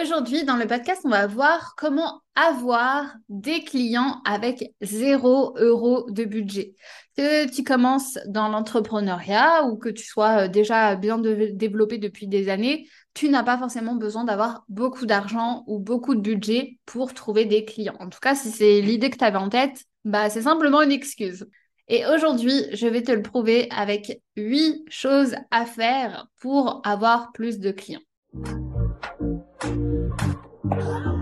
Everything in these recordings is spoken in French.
Aujourd'hui, dans le podcast, on va voir comment avoir des clients avec zéro euro de budget. Que tu commences dans l'entrepreneuriat ou que tu sois euh, déjà bien développé depuis des années, tu n'as pas forcément besoin d'avoir beaucoup d'argent ou beaucoup de budget pour trouver des clients. En tout cas, si c'est l'idée que tu avais en tête, bah, c'est simplement une excuse. Et aujourd'hui, je vais te le prouver avec huit choses à faire pour avoir plus de clients. Wow.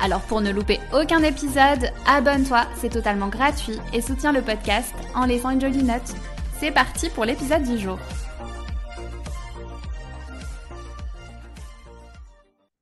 Alors pour ne louper aucun épisode, abonne-toi, c'est totalement gratuit et soutiens le podcast en laissant une jolie note. C'est parti pour l'épisode du jour.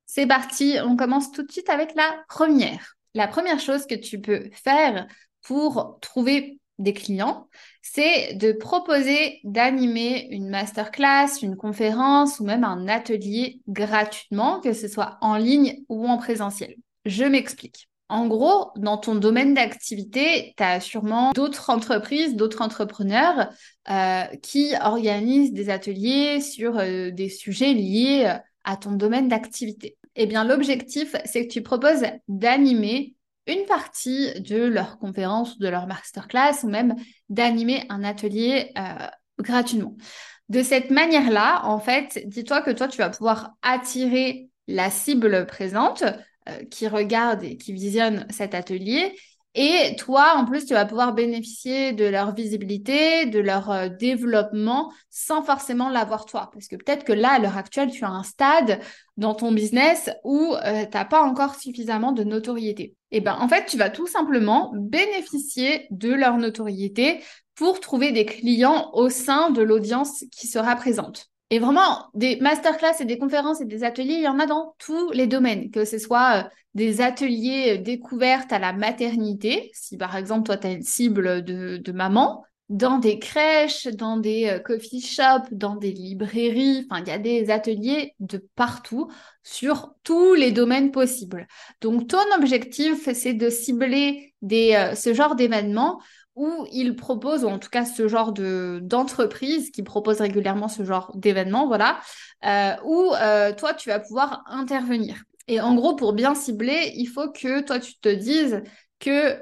C'est parti, on commence tout de suite avec la première. La première chose que tu peux faire pour trouver des clients, c'est de proposer d'animer une masterclass, une conférence ou même un atelier gratuitement, que ce soit en ligne ou en présentiel. Je m'explique. En gros, dans ton domaine d'activité, tu as sûrement d'autres entreprises, d'autres entrepreneurs euh, qui organisent des ateliers sur euh, des sujets liés euh, à ton domaine d'activité. Eh bien, l'objectif, c'est que tu proposes d'animer une partie de leur conférence, de leur masterclass ou même d'animer un atelier gratuitement. De cette manière-là, en fait, dis-toi que toi, tu vas pouvoir attirer la cible présente euh, qui regardent et qui visionnent cet atelier. Et toi, en plus, tu vas pouvoir bénéficier de leur visibilité, de leur euh, développement sans forcément l'avoir toi. Parce que peut-être que là, à l'heure actuelle, tu as un stade dans ton business où euh, tu n'as pas encore suffisamment de notoriété. Et eh ben, en fait, tu vas tout simplement bénéficier de leur notoriété pour trouver des clients au sein de l'audience qui sera présente. Et vraiment, des masterclass et des conférences et des ateliers, il y en a dans tous les domaines, que ce soit euh, des ateliers euh, découvertes à la maternité, si par exemple toi tu as une cible de, de, maman, dans des crèches, dans des euh, coffee shops, dans des librairies, enfin il y a des ateliers de partout sur tous les domaines possibles. Donc ton objectif, c'est de cibler des, ce genre d'événements où ils proposent, ou en tout cas ce genre de d'entreprise qui propose régulièrement ce genre d'événement, voilà, euh, où euh, toi tu vas pouvoir intervenir. Et en gros, pour bien cibler, il faut que toi tu te dises que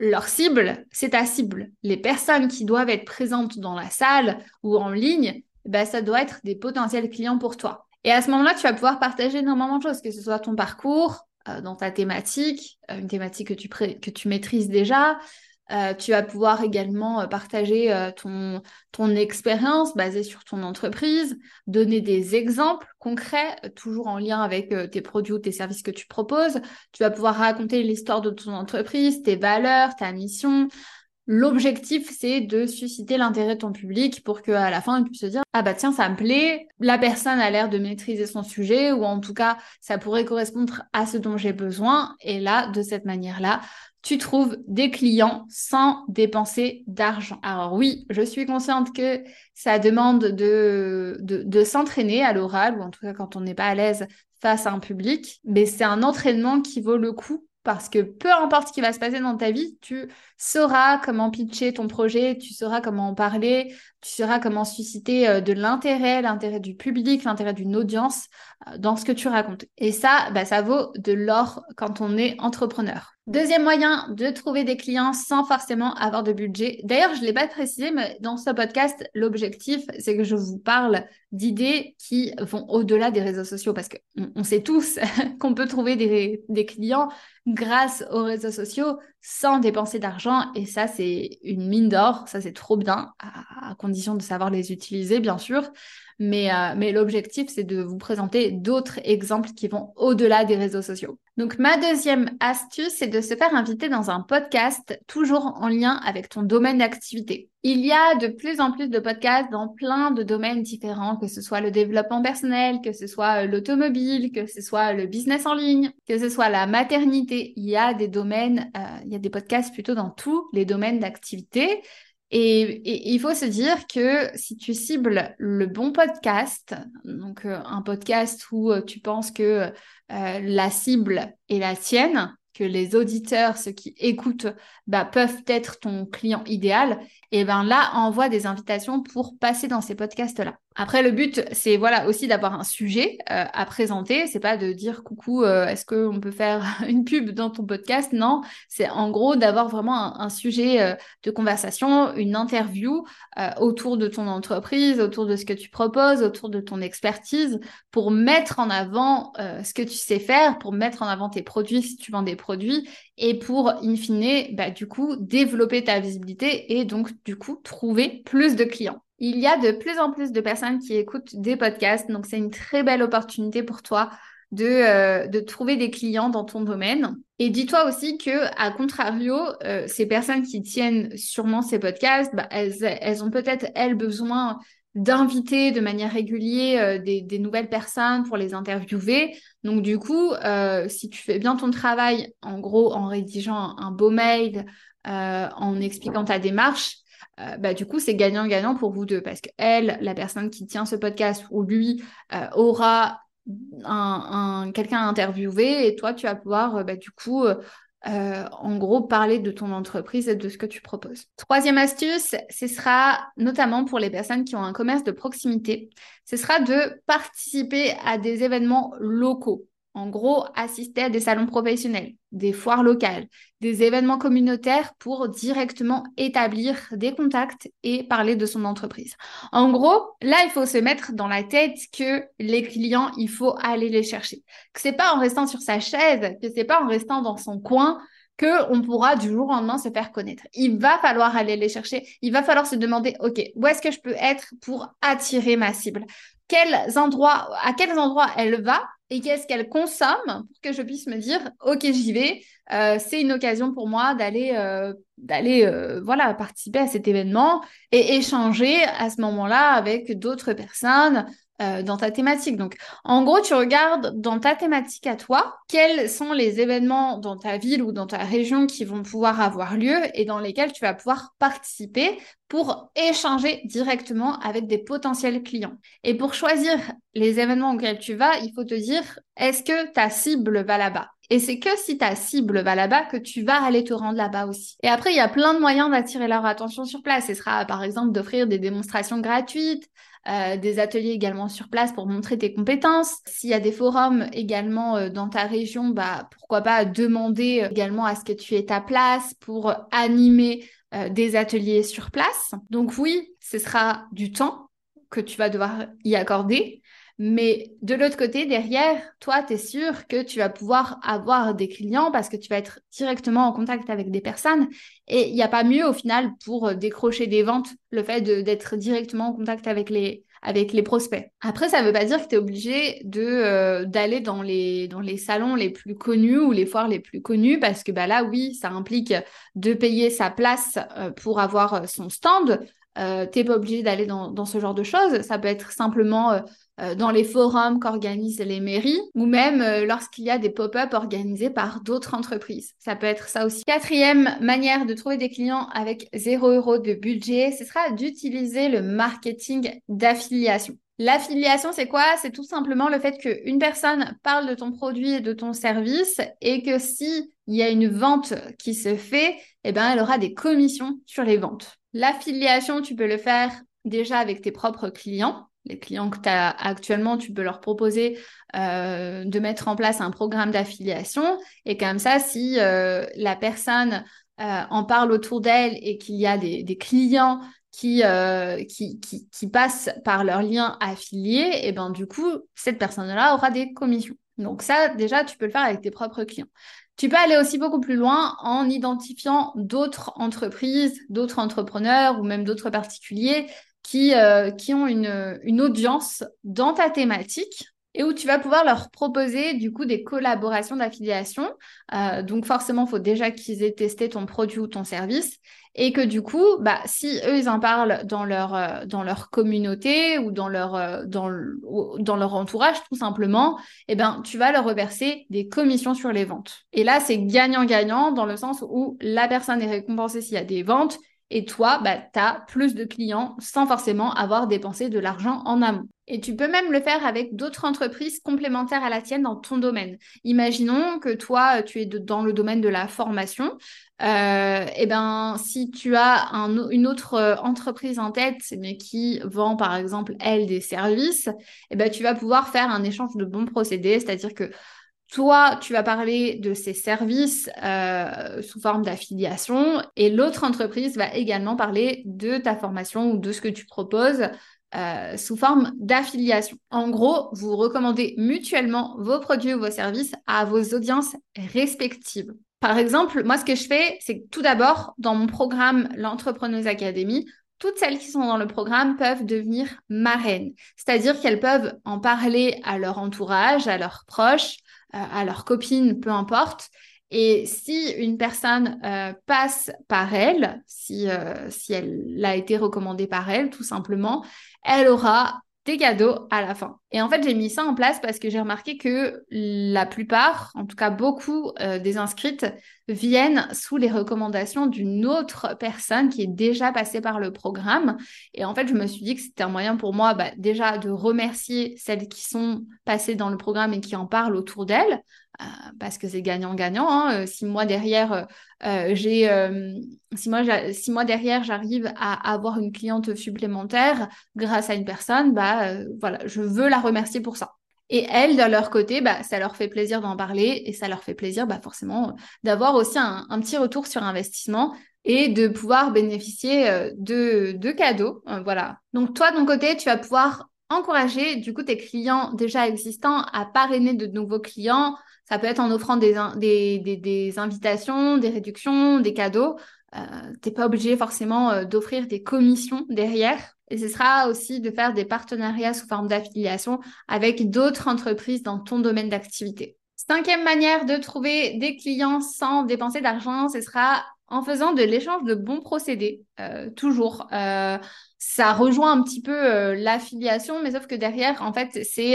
leur cible, c'est ta cible. Les personnes qui doivent être présentes dans la salle ou en ligne, ben, ça doit être des potentiels clients pour toi. Et à ce moment-là, tu vas pouvoir partager énormément de choses, que ce soit ton parcours, euh, dans ta thématique, une thématique que tu, que tu maîtrises déjà, euh, tu vas pouvoir également euh, partager euh, ton, expérience basée sur ton entreprise, donner des exemples concrets, toujours en lien avec tes produits ou tes services que tu proposes. Tu vas pouvoir raconter l'histoire de ton entreprise, tes valeurs, ta mission. L'objectif, c'est de susciter l'intérêt de ton public pour qu'à la fin, il puisse se dire Ah bah tiens, ça me plaît, la personne a l'air de maîtriser son sujet, ou en tout cas, ça pourrait correspondre à ce dont j'ai besoin. Et là, de cette manière-là, tu trouves des clients sans dépenser d'argent. Alors oui, je suis consciente que ça demande de, s'entraîner à l'oral, ou en tout cas quand on n'est pas à l'aise face à un public, mais c'est un entraînement qui vaut le coup parce que peu importe ce qui va se passer dans ta vie, tu sauras comment pitcher ton projet, tu sauras comment en parler, tu sauras comment susciter euh, de l'intérêt, l'intérêt du public, l'intérêt d'une audience euh, dans ce que tu racontes. Et ça, bah, ça vaut de l'or quand on est entrepreneur. Deuxième moyen de trouver des clients sans forcément avoir de budget. D'ailleurs, je ne l'ai pas précisé, mais dans ce podcast, l'objectif, c'est que je vous parle d'idées qui vont au-delà des réseaux sociaux parce qu'on on sait tous qu'on peut trouver des clients grâce aux réseaux sociaux sans dépenser d'argent. Et ça, c'est une mine d'or. Ça, c'est trop bien, à, condition de savoir les utiliser, bien sûr. Mais, euh, mais l'objectif, c'est de vous présenter d'autres exemples qui vont au-delà des réseaux sociaux. Donc, ma deuxième astuce, c'est de se faire inviter dans un podcast toujours en lien avec ton domaine d'activité. Il y a de plus en plus de podcasts dans plein de domaines différents, que ce soit le développement personnel, que ce soit l'automobile, que ce soit le business en ligne, que ce soit la maternité. Il y a des domaines, euh, il y a des podcasts plutôt dans tous les domaines d'activité. Et, il faut se dire que si tu cibles le bon podcast, donc euh, un podcast où euh, tu penses que euh, la cible est la tienne, que les auditeurs, ceux qui écoutent, bah, peuvent être ton client idéal, et ben là, envoie des invitations pour passer dans ces podcasts-là. Après, le but, c'est voilà aussi d'avoir un sujet euh, à présenter. C'est pas de dire coucou, euh, est-ce qu'on peut faire une pub dans ton podcast? Non, c'est en gros d'avoir vraiment un, sujet euh, de conversation, une interview autour de ton entreprise, autour de ce que tu proposes, autour de ton expertise, pour mettre en avant ce que tu sais faire, pour mettre en avant tes produits si tu vends des produits, et pour in fine, bah, du coup, développer ta visibilité et donc du coup trouver plus de clients. Il y a de plus en plus de personnes qui écoutent des podcasts, donc c'est une très belle opportunité pour toi de, euh, trouver des clients dans ton domaine. Et dis-toi aussi que, à contrario, euh, ces personnes qui tiennent sûrement ces podcasts, bah, elles, elles, ont peut-être, elles, besoin d'inviter de manière régulière euh, des, des, nouvelles personnes pour les interviewer. Donc, du coup, si tu fais bien ton travail, en gros, en rédigeant un beau mail, en expliquant ta démarche, euh, bah, du coup, c'est gagnant-gagnant pour vous deux parce que elle, la personne qui tient ce podcast ou lui euh, aura un, quelqu'un à interviewer et toi, tu vas pouvoir, euh, bah, du coup, en gros, parler de ton entreprise et de ce que tu proposes. Troisième astuce, ce sera notamment pour les personnes qui ont un commerce de proximité, ce sera de participer à des événements locaux. En gros, assister à des salons professionnels, des foires locales, des événements communautaires pour directement établir des contacts et parler de son entreprise. En gros, là, il faut se mettre dans la tête que les clients, il faut aller les chercher. Que c'est pas en restant sur sa chaise, que c'est pas en restant dans son coin que on pourra du jour au lendemain se faire connaître. Il va falloir aller les chercher. Il va falloir se demander, OK, où est-ce que je peux être pour attirer ma cible? Quels endroits, à quels endroits elle va et qu'est-ce qu'elle consomme pour que je puisse me dire ok j'y vais euh, c'est une occasion pour moi d'aller euh, euh, voilà participer à cet événement et échanger à ce moment-là avec d'autres personnes dans ta thématique. Donc, en gros, tu regardes dans ta thématique à toi, quels sont les événements dans ta ville ou dans ta région qui vont pouvoir avoir lieu et dans lesquels tu vas pouvoir participer pour échanger directement avec des potentiels clients. Et pour choisir les événements auxquels tu vas, il faut te dire, est-ce que ta cible va là-bas? Et c'est que si ta cible va là-bas que tu vas aller te rendre là-bas aussi. Et après, il y a plein de moyens d'attirer leur attention sur place. Ce sera par exemple d'offrir des démonstrations gratuites, euh, des ateliers également sur place pour montrer tes compétences. S'il y a des forums également euh, dans ta région, bah pourquoi pas demander euh, également à ce que tu aies ta place pour animer des ateliers sur place. Donc oui, ce sera du temps que tu vas devoir y accorder, mais de l'autre côté, derrière, toi, tu es sûr que tu vas pouvoir avoir des clients parce que tu vas être directement en contact avec des personnes. Et il n'y a pas mieux au final pour euh, décrocher des ventes, le fait d'être directement en contact avec les, avec les prospects. Après, ça ne veut pas dire que tu es obligé de euh, d'aller dans les, dans les salons les plus connus ou les foires les plus connues parce que bah, là, oui, ça implique de payer sa place euh, pour avoir son stand. Euh, t'es pas obligé d'aller dans, ce genre de choses. Ça peut être simplement dans les forums qu'organisent les mairies ou même euh, lorsqu'il y a des pop-up organisés par d'autres entreprises. Ça peut être ça aussi. Quatrième manière de trouver des clients avec 0 euros de budget, ce sera d'utiliser le marketing d'affiliation. L'affiliation, c'est quoi? C'est tout simplement le fait qu'une personne parle de ton produit et de ton service et que si y a une vente qui se fait, eh ben, elle aura des commissions sur les ventes. L'affiliation, tu peux le faire déjà avec tes propres clients les clients que tu as actuellement, tu peux leur proposer euh, de mettre en place un programme d'affiliation. Et comme ça, si euh, la personne euh, en parle autour d'elle et qu'il y a des, clients qui, passent par leur lien affilié, et ben du coup, cette personne-là aura des commissions. Donc ça, déjà, tu peux le faire avec tes propres clients. Tu peux aller aussi beaucoup plus loin en identifiant d'autres entreprises, d'autres entrepreneurs ou même d'autres particuliers qui, euh, qui ont une, audience dans ta thématique et où tu vas pouvoir leur proposer du coup des collaborations d'affiliation. Euh, donc forcément, il faut déjà qu'ils aient testé ton produit ou ton service et que du coup, bah, si eux, ils en parlent dans leur, euh, communauté ou dans leur, dans, dans leur entourage, tout simplement, eh ben, tu vas leur reverser des commissions sur les ventes. Et là, c'est gagnant-gagnant dans le sens où la personne est récompensée s'il y a des ventes et toi, bah, tu as plus de clients sans forcément avoir dépensé de l'argent en amont. Et tu peux même le faire avec d'autres entreprises complémentaires à la tienne dans ton domaine. Imaginons que toi, tu es dans le domaine de la formation. Euh, et ben, si tu as une autre euh, entreprise en tête, mais qui vend par exemple elle des services, et ben, tu vas pouvoir faire un échange de bons procédés, c'est-à-dire que toi, tu vas parler de ces services euh, sous forme d'affiliation et l'autre entreprise va également parler de ta formation ou de ce que tu proposes euh, sous forme d'affiliation. En gros, vous recommandez mutuellement vos produits ou vos services à vos audiences respectives. Par exemple, moi, ce que je fais, c'est tout d'abord, dans mon programme L'Entrepreneuse Academy, toutes celles qui sont dans le programme peuvent devenir marraines, c'est-à-dire qu'elles peuvent en parler à leur entourage, à leurs proches, euh, à leurs copines, peu importe. Et si une personne euh, passe par elle, si, euh, si elle a été recommandée par elle, tout simplement, elle aura des cadeaux à la fin. Et en fait, j'ai mis ça en place parce que j'ai remarqué que la plupart, en tout cas beaucoup euh, des inscrites, viennent sous les recommandations d'une autre personne qui est déjà passée par le programme. Et en fait, je me suis dit que c'était un moyen pour moi bah, déjà de remercier celles qui sont passées dans le programme et qui en parlent autour d'elles, parce que c'est gagnant-gagnant. Hein. Euh, si moi derrière, euh, j'ai, si moi derrière j'arrive à avoir une cliente supplémentaire grâce à une personne, bah voilà, je veux la remercier pour ça. Et elles, de leur côté, bah, ça leur fait plaisir d'en parler et ça leur fait plaisir bah, forcément d'avoir aussi un, petit retour sur investissement et de pouvoir bénéficier de, de cadeaux. voilà. Donc toi, de ton côté, tu vas pouvoir encourager du coup tes clients déjà existants à parrainer de nouveaux clients ça peut être en offrant des, invitations, des réductions, des cadeaux. Euh, tu n'es pas obligé forcément euh, d'offrir des commissions derrière. Et ce sera aussi de faire des partenariats sous forme d'affiliation avec d'autres entreprises dans ton domaine d'activité. Cinquième manière de trouver des clients sans dépenser d'argent, ce sera en faisant de l'échange de bons procédés, euh, toujours. Euh, ça rejoint un petit peu euh, l'affiliation, mais sauf que derrière, en fait, c'est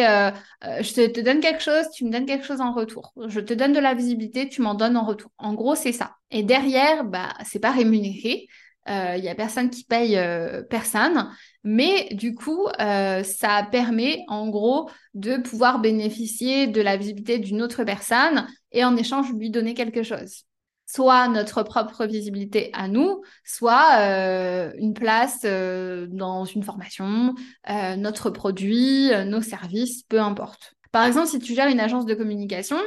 je te, te, donne quelque chose, tu me donnes quelque chose en retour. Je te donne de la visibilité, tu m'en donnes en retour. En gros, c'est ça. Et derrière, bah, c'est pas rémunéré. Il y a personne qui paye personne, mais du coup, ça permet en gros de pouvoir bénéficier de la visibilité d'une autre personne et en échange lui donner quelque chose soit notre propre visibilité à nous, soit euh, une place euh, dans une formation, euh, notre produit, nos services, peu importe. Par exemple, si tu gères une agence de communication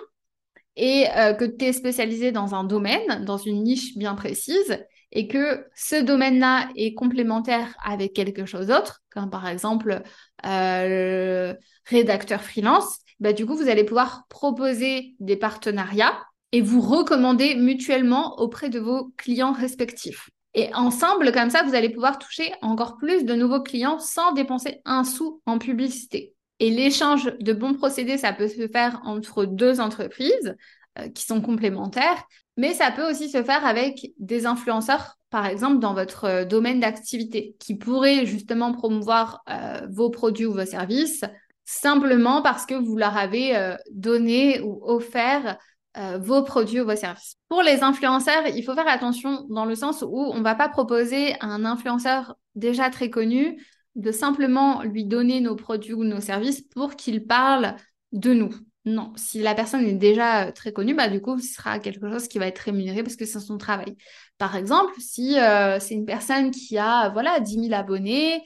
et que tu es spécialisé dans un domaine, dans une niche bien précise, et que ce domaine-là est complémentaire avec quelque chose d'autre, comme par exemple le rédacteur freelance, bah, du coup, vous allez pouvoir proposer des partenariats et vous recommandez mutuellement auprès de vos clients respectifs. Et ensemble, comme ça, vous allez pouvoir toucher encore plus de nouveaux clients sans dépenser un sou en publicité. Et l'échange de bons procédés, ça peut se faire entre deux entreprises euh, qui sont complémentaires, mais ça peut aussi se faire avec des influenceurs, par exemple, dans votre euh, domaine d'activité, qui pourraient justement promouvoir euh, vos produits ou vos services simplement parce que vous leur avez donné ou offert euh, vos produits ou vos services. Pour les influenceurs, il faut faire attention dans le sens où on ne va pas proposer à un influenceur déjà très connu de simplement lui donner nos produits ou nos services pour qu'il parle de nous. Non, si la personne est déjà euh, très connue, bah, du coup, ce sera quelque chose qui va être rémunéré parce que c'est son travail. Par exemple, si euh, c'est une personne qui a voilà, 10 000 abonnés,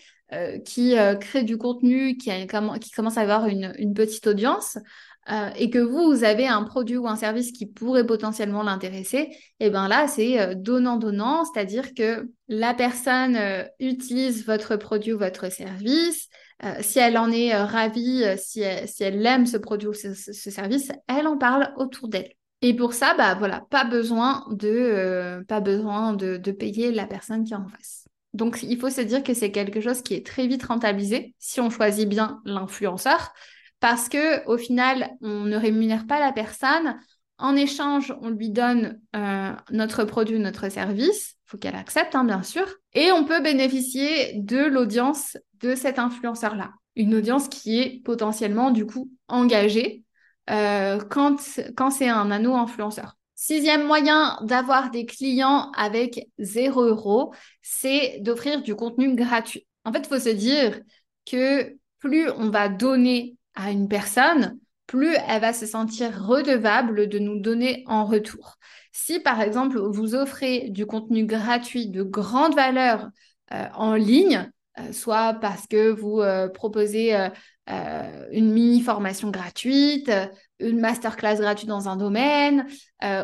qui crée du contenu, qui, qui commence à avoir une, une petite audience, euh, et que vous, vous avez un produit ou un service qui pourrait potentiellement l'intéresser, et eh bien là, c'est euh, donnant-donnant, c'est-à-dire que la personne euh, utilise votre produit ou votre service. si elle en est ravie, si elle, si elle, aime ce produit ou ce, service, elle en parle autour d'elle. Et pour ça, bah voilà, pas besoin de, pas besoin de, de payer la personne qui est en face. Donc, il faut se dire que c'est quelque chose qui est très vite rentabilisé si on choisit bien l'influenceur parce que au final, on ne rémunère pas la personne. En échange, on lui donne euh, notre produit, notre service. Il faut qu'elle accepte, hein, bien sûr. Et on peut bénéficier de l'audience de cet influenceur-là. Une audience qui est potentiellement, du coup, engagée euh, quand, quand c'est un anneau influenceur. Sixième moyen d'avoir des clients avec 0 euros, c'est d'offrir du contenu gratuit. En fait, il faut se dire que plus on va donner à une personne, plus elle va se sentir redevable de nous donner en retour. Si par exemple vous offrez du contenu gratuit de grande valeur euh, en ligne, euh, soit parce que vous euh, proposez une mini formation gratuite, une masterclass gratuite dans un domaine,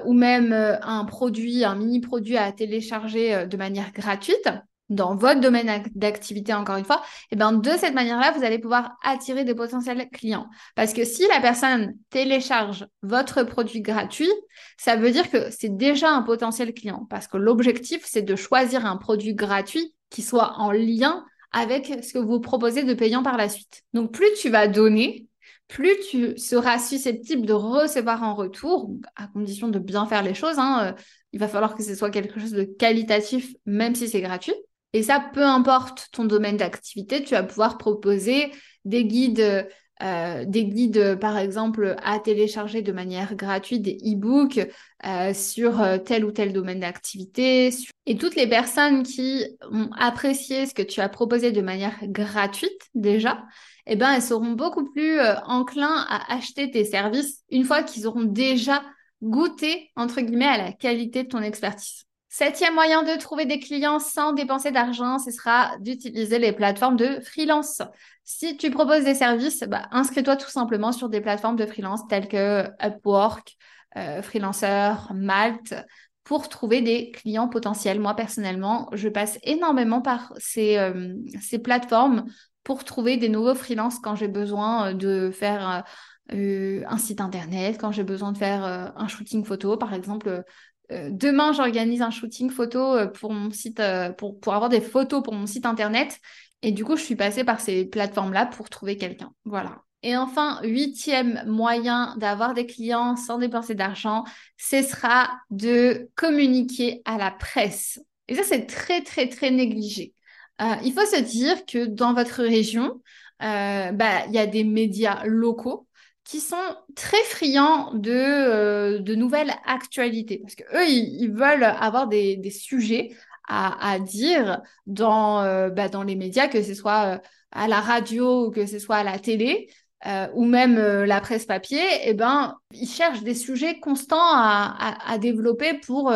ou même un produit, un mini produit à télécharger de manière gratuite, dans votre domaine d'activité, encore une fois, et eh ben de cette manière-là, vous allez pouvoir attirer des potentiels clients. Parce que si la personne télécharge votre produit gratuit, ça veut dire que c'est déjà un potentiel client. Parce que l'objectif, c'est de choisir un produit gratuit qui soit en lien avec ce que vous proposez de payant par la suite. Donc, plus tu vas donner, plus tu seras susceptible de recevoir en retour, à condition de bien faire les choses. Hein, euh, il va falloir que ce soit quelque chose de qualitatif, même si c'est gratuit. Et ça, peu importe ton domaine d'activité, tu vas pouvoir proposer des guides, euh, des guides, par exemple, à télécharger de manière gratuite, des e-books euh, sur tel ou tel domaine d'activité. Et toutes les personnes qui ont apprécié ce que tu as proposé de manière gratuite déjà, eh ben, elles seront beaucoup plus enclins à acheter tes services une fois qu'ils auront déjà goûté, entre guillemets, à la qualité de ton expertise. Septième moyen de trouver des clients sans dépenser d'argent, ce sera d'utiliser les plateformes de freelance. Si tu proposes des services, bah, inscris-toi tout simplement sur des plateformes de freelance telles que Upwork, euh, Freelancer, Malte, pour trouver des clients potentiels. Moi, personnellement, je passe énormément par ces, euh, ces plateformes pour trouver des nouveaux freelances quand j'ai besoin de faire euh, un site internet, quand j'ai besoin de faire un shooting photo, par exemple euh, demain, j'organise un shooting photo euh, pour mon site, euh, pour, pour avoir des photos pour mon site internet. Et du coup, je suis passée par ces plateformes-là pour trouver quelqu'un. Voilà. Et enfin, huitième moyen d'avoir des clients sans dépenser d'argent, ce sera de communiquer à la presse. Et ça, c'est très, très, très négligé. Il faut se dire que dans votre région, bah, il y a des médias locaux qui sont très friands de, euh, nouvelles actualités. Parce que eux, ils, veulent avoir des, sujets à, dire dans, euh, bah, dans les médias, que ce soit euh, à la radio ou que ce soit à la télé. ou même la presse papier, eh ben, ils cherchent des sujets constants à développer pour,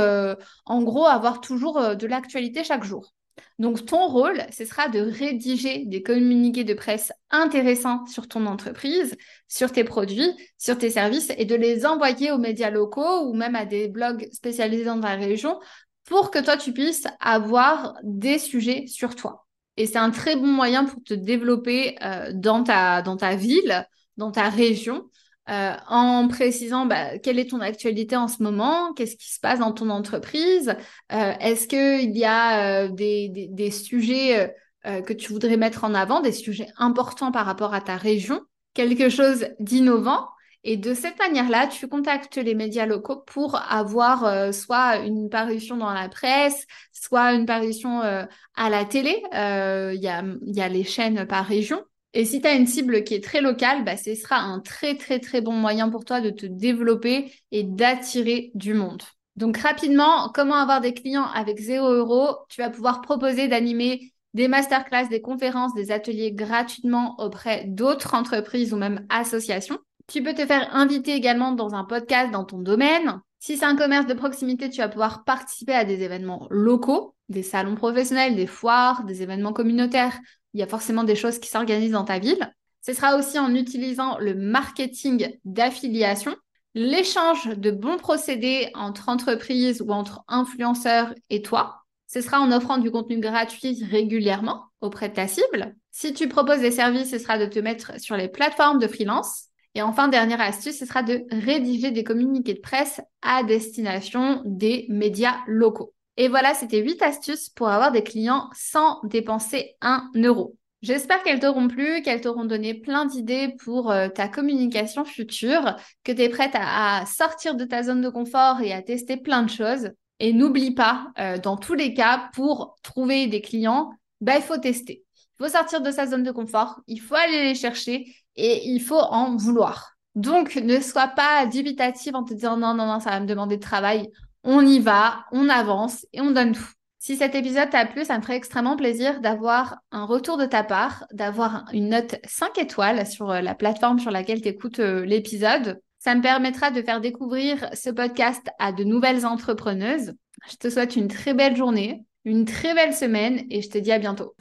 en gros, avoir toujours de l'actualité chaque jour. Donc, ton rôle, ce sera de rédiger des communiqués de presse intéressants sur ton entreprise, sur tes produits, sur tes services et de les envoyer aux médias locaux ou même à des blogs spécialisés dans ta région pour que toi, tu puisses avoir des sujets sur toi. Et c'est un très bon moyen pour te développer euh, dans, ta, dans ta ville, dans ta région, euh, en précisant bah, quelle est ton actualité en ce moment, qu'est-ce qui se passe dans ton entreprise, euh, est-ce qu'il y a euh, des, des, des, sujets que tu voudrais mettre en avant, des sujets importants par rapport à ta région, quelque chose d'innovant? Et de cette manière-là, tu contactes les médias locaux pour avoir soit une parution dans la presse, soit une parution à la télé. Il y, a, y a les chaînes par région. Et si tu as une cible qui est très locale, bah, ce sera un très très très bon moyen pour toi de te développer et d'attirer du monde. Donc rapidement, comment avoir des clients avec 0 euros Tu vas pouvoir proposer d'animer des masterclass, des conférences, des ateliers gratuitement auprès d'autres entreprises ou même associations. Tu peux te faire inviter également dans un podcast dans ton domaine. Si c'est un commerce de proximité, tu vas pouvoir participer à des événements locaux, des salons professionnels, des foires, des événements communautaires il y a forcément des choses qui s'organisent dans ta ville. Ce sera aussi en utilisant le marketing d'affiliation, l'échange de bons procédés entre entreprises ou entre influenceurs et toi. Ce sera en offrant du contenu gratuit régulièrement auprès de ta cible. Si tu proposes des services, ce sera de te mettre sur les plateformes de freelance. Et enfin, dernière astuce, ce sera de rédiger des communiqués de presse à destination des médias locaux. Et voilà, c'était 8 astuces pour avoir des clients sans dépenser un euro. J'espère qu'elles t'auront plu, qu'elles t'auront donné plein d'idées pour euh, ta communication future, que tu es prête à, sortir de ta zone de confort et à tester plein de choses. Et n'oublie pas, euh, dans tous les cas, pour trouver des clients, bah, il faut tester. Il faut sortir de sa zone de confort, il faut aller les chercher et il faut en vouloir. Donc, ne sois pas dubitative en te disant non, non, non, ça va me demander de travail. On y va, on avance et on donne tout. Si cet épisode t'a plu, ça me ferait extrêmement plaisir d'avoir un retour de ta part, d'avoir une note 5 étoiles sur euh, la plateforme sur laquelle tu écoutes euh, l'épisode. Ça me permettra de faire découvrir ce podcast à de nouvelles entrepreneuses. Je te souhaite une très belle journée, une très belle semaine et je te dis à bientôt.